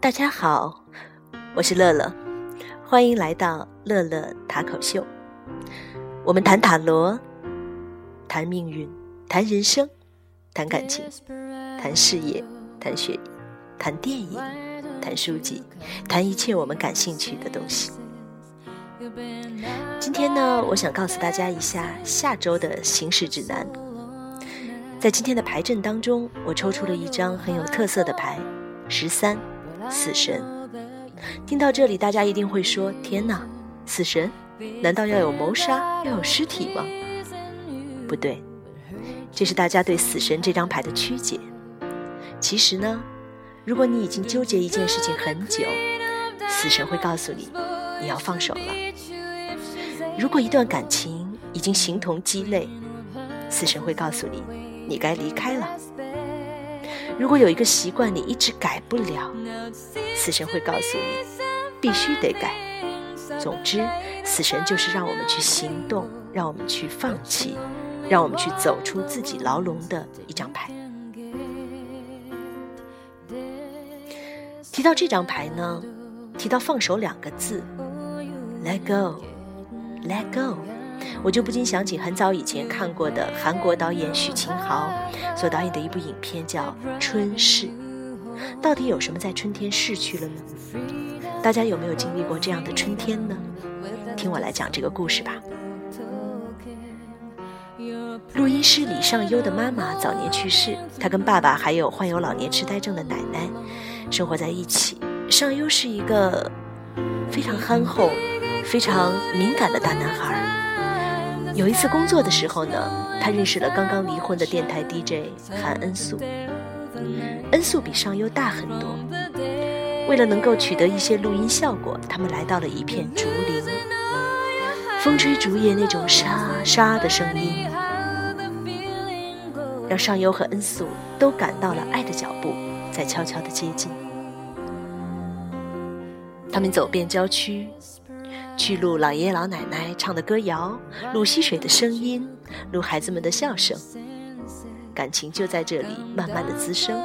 大家好，我是乐乐，欢迎来到乐乐塔口秀。我们谈塔罗，谈命运，谈人生，谈感情，谈事业，谈学业，谈电影，谈书籍，谈一切我们感兴趣的东西。今天呢，我想告诉大家一下下周的行事指南。在今天的牌阵当中，我抽出了一张很有特色的牌——十三。死神，听到这里，大家一定会说：“天哪，死神，难道要有谋杀，要有尸体吗？”不对，这是大家对死神这张牌的曲解。其实呢，如果你已经纠结一件事情很久，死神会告诉你，你要放手了；如果一段感情已经形同鸡肋，死神会告诉你，你该离开了。如果有一个习惯你一直改不了，死神会告诉你必须得改。总之，死神就是让我们去行动，让我们去放弃，让我们去走出自己牢笼的一张牌。提到这张牌呢，提到放手两个字，Let go，Let go。我就不禁想起很早以前看过的韩国导演许秦豪所导演的一部影片，叫《春逝》。到底有什么在春天逝去了呢？大家有没有经历过这样的春天呢？听我来讲这个故事吧。录音师李尚优的妈妈早年去世，他跟爸爸还有患有老年痴呆症的奶奶生活在一起。尚优是一个非常憨厚、非常敏感的大男孩。有一次工作的时候呢，他认识了刚刚离婚的电台 DJ 韩恩素。恩素比尚优大很多，为了能够取得一些录音效果，他们来到了一片竹林。风吹竹叶那种沙沙的声音，让尚优和恩素都感到了爱的脚步在悄悄的接近。他们走遍郊区。去录老爷爷老奶奶唱的歌谣，录溪水的声音，录孩子们的笑声，感情就在这里慢慢的滋生。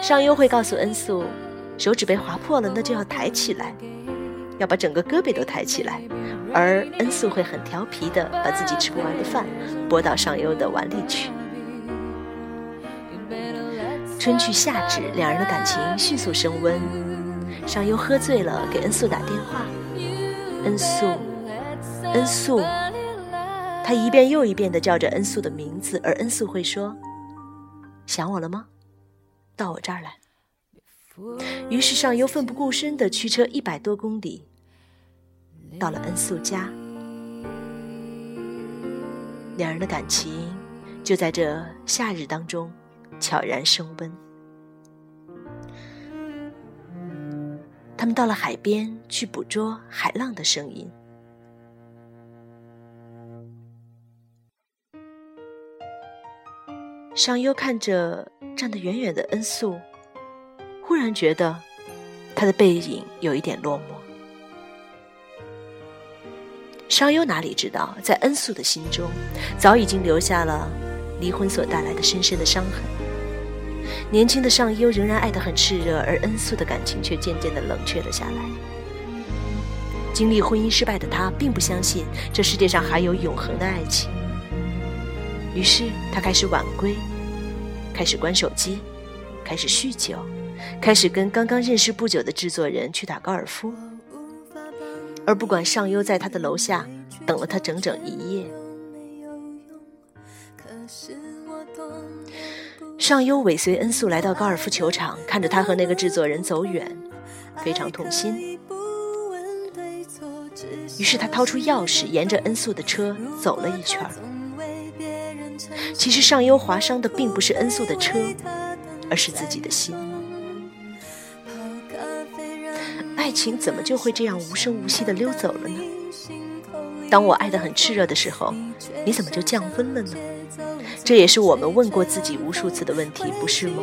尚优会告诉恩素，手指被划破了，那就要抬起来，要把整个胳膊都抬起来。而恩素会很调皮的把自己吃不完的饭拨到尚优的碗里去。春去夏至，两人的感情迅速升温。尚优喝醉了，给恩素打电话。恩素，恩素，他一遍又一遍的叫着恩素的名字，而恩素会说：“想我了吗？到我这儿来。”于是上优奋不顾身的驱车一百多公里，到了恩素家。两人的感情就在这夏日当中悄然升温。他们到了海边去捕捉海浪的声音。尚优看着站得远远的恩素，忽然觉得他的背影有一点落寞。尚优哪里知道，在恩素的心中，早已经留下了离婚所带来的深深的伤痕。年轻的尚优仍然爱得很炽热，而恩素的感情却渐渐地冷却了下来。经历婚姻失败的他，并不相信这世界上还有永恒的爱情。于是他开始晚归，开始关手机，开始酗酒，开始跟刚刚认识不久的制作人去打高尔夫，而不管尚优在他的楼下等了他整整一夜。可是尚优尾随恩素来到高尔夫球场，看着他和那个制作人走远，非常痛心。于是他掏出钥匙，沿着恩素的车走了一圈。其实尚优划伤的并不是恩素的车，而是自己的心。爱情怎么就会这样无声无息的溜走了呢？当我爱得很炽热的时候，你怎么就降温了呢？这也是我们问过自己无数次的问题，不是吗？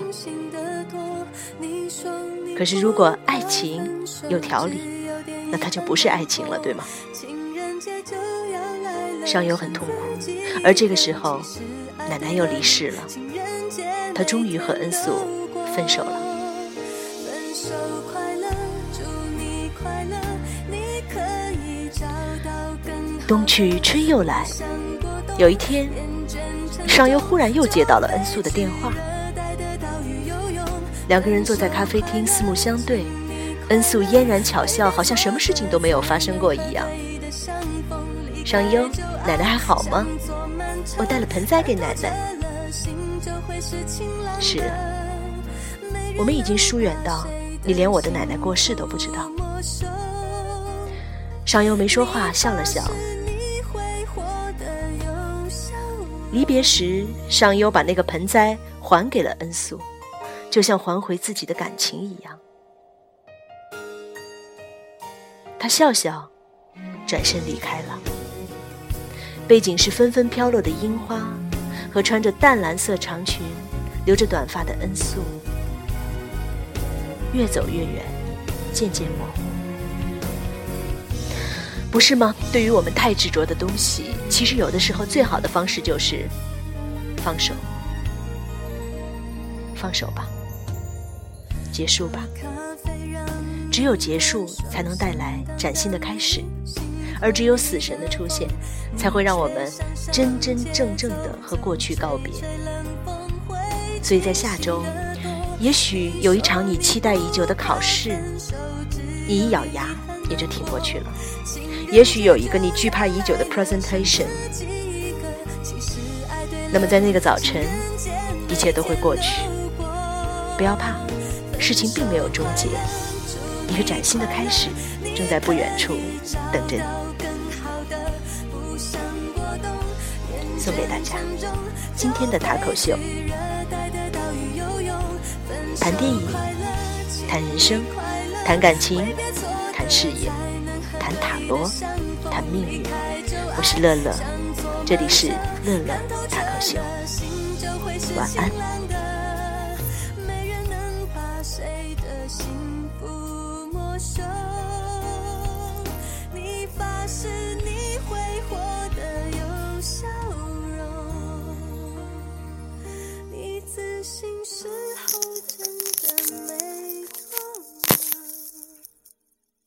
可是如果爱情有条理，那它就不是爱情了，对吗？伤友很痛苦，而这个时候奶奶又离世了，她终于和恩素分手了。冬去春又来，有一天。上优忽然又接到了恩素的电话。两个人坐在咖啡厅，四目相对，恩素嫣然巧笑，好像什么事情都没有发生过一样。上优，奶奶还好吗？我带了盆栽给奶奶。是，我们已经疏远到你连我的奶奶过世都不知道。上优没说话，笑了笑。离别时，尚优把那个盆栽还给了恩素，就像还回自己的感情一样。他笑笑，转身离开了。背景是纷纷飘落的樱花，和穿着淡蓝色长裙、留着短发的恩素。越走越远，渐渐模糊。不是吗？对于我们太执着的东西，其实有的时候最好的方式就是放手，放手吧，结束吧。只有结束，才能带来崭新的开始，而只有死神的出现，才会让我们真真正正的和过去告别。所以在下周，也许有一场你期待已久的考试，你一咬牙也就挺过去了。也许有一个你惧怕已久的 presentation，那么在那个早晨，一切都会过去。不要怕，事情并没有终结，一个崭新的开始正在不远处等着你。送给大家今天的塔口秀，谈电影，谈人生，谈感情，谈事业。谈塔罗，谈命运。我是乐乐，这里是乐乐塔口秀。晚安。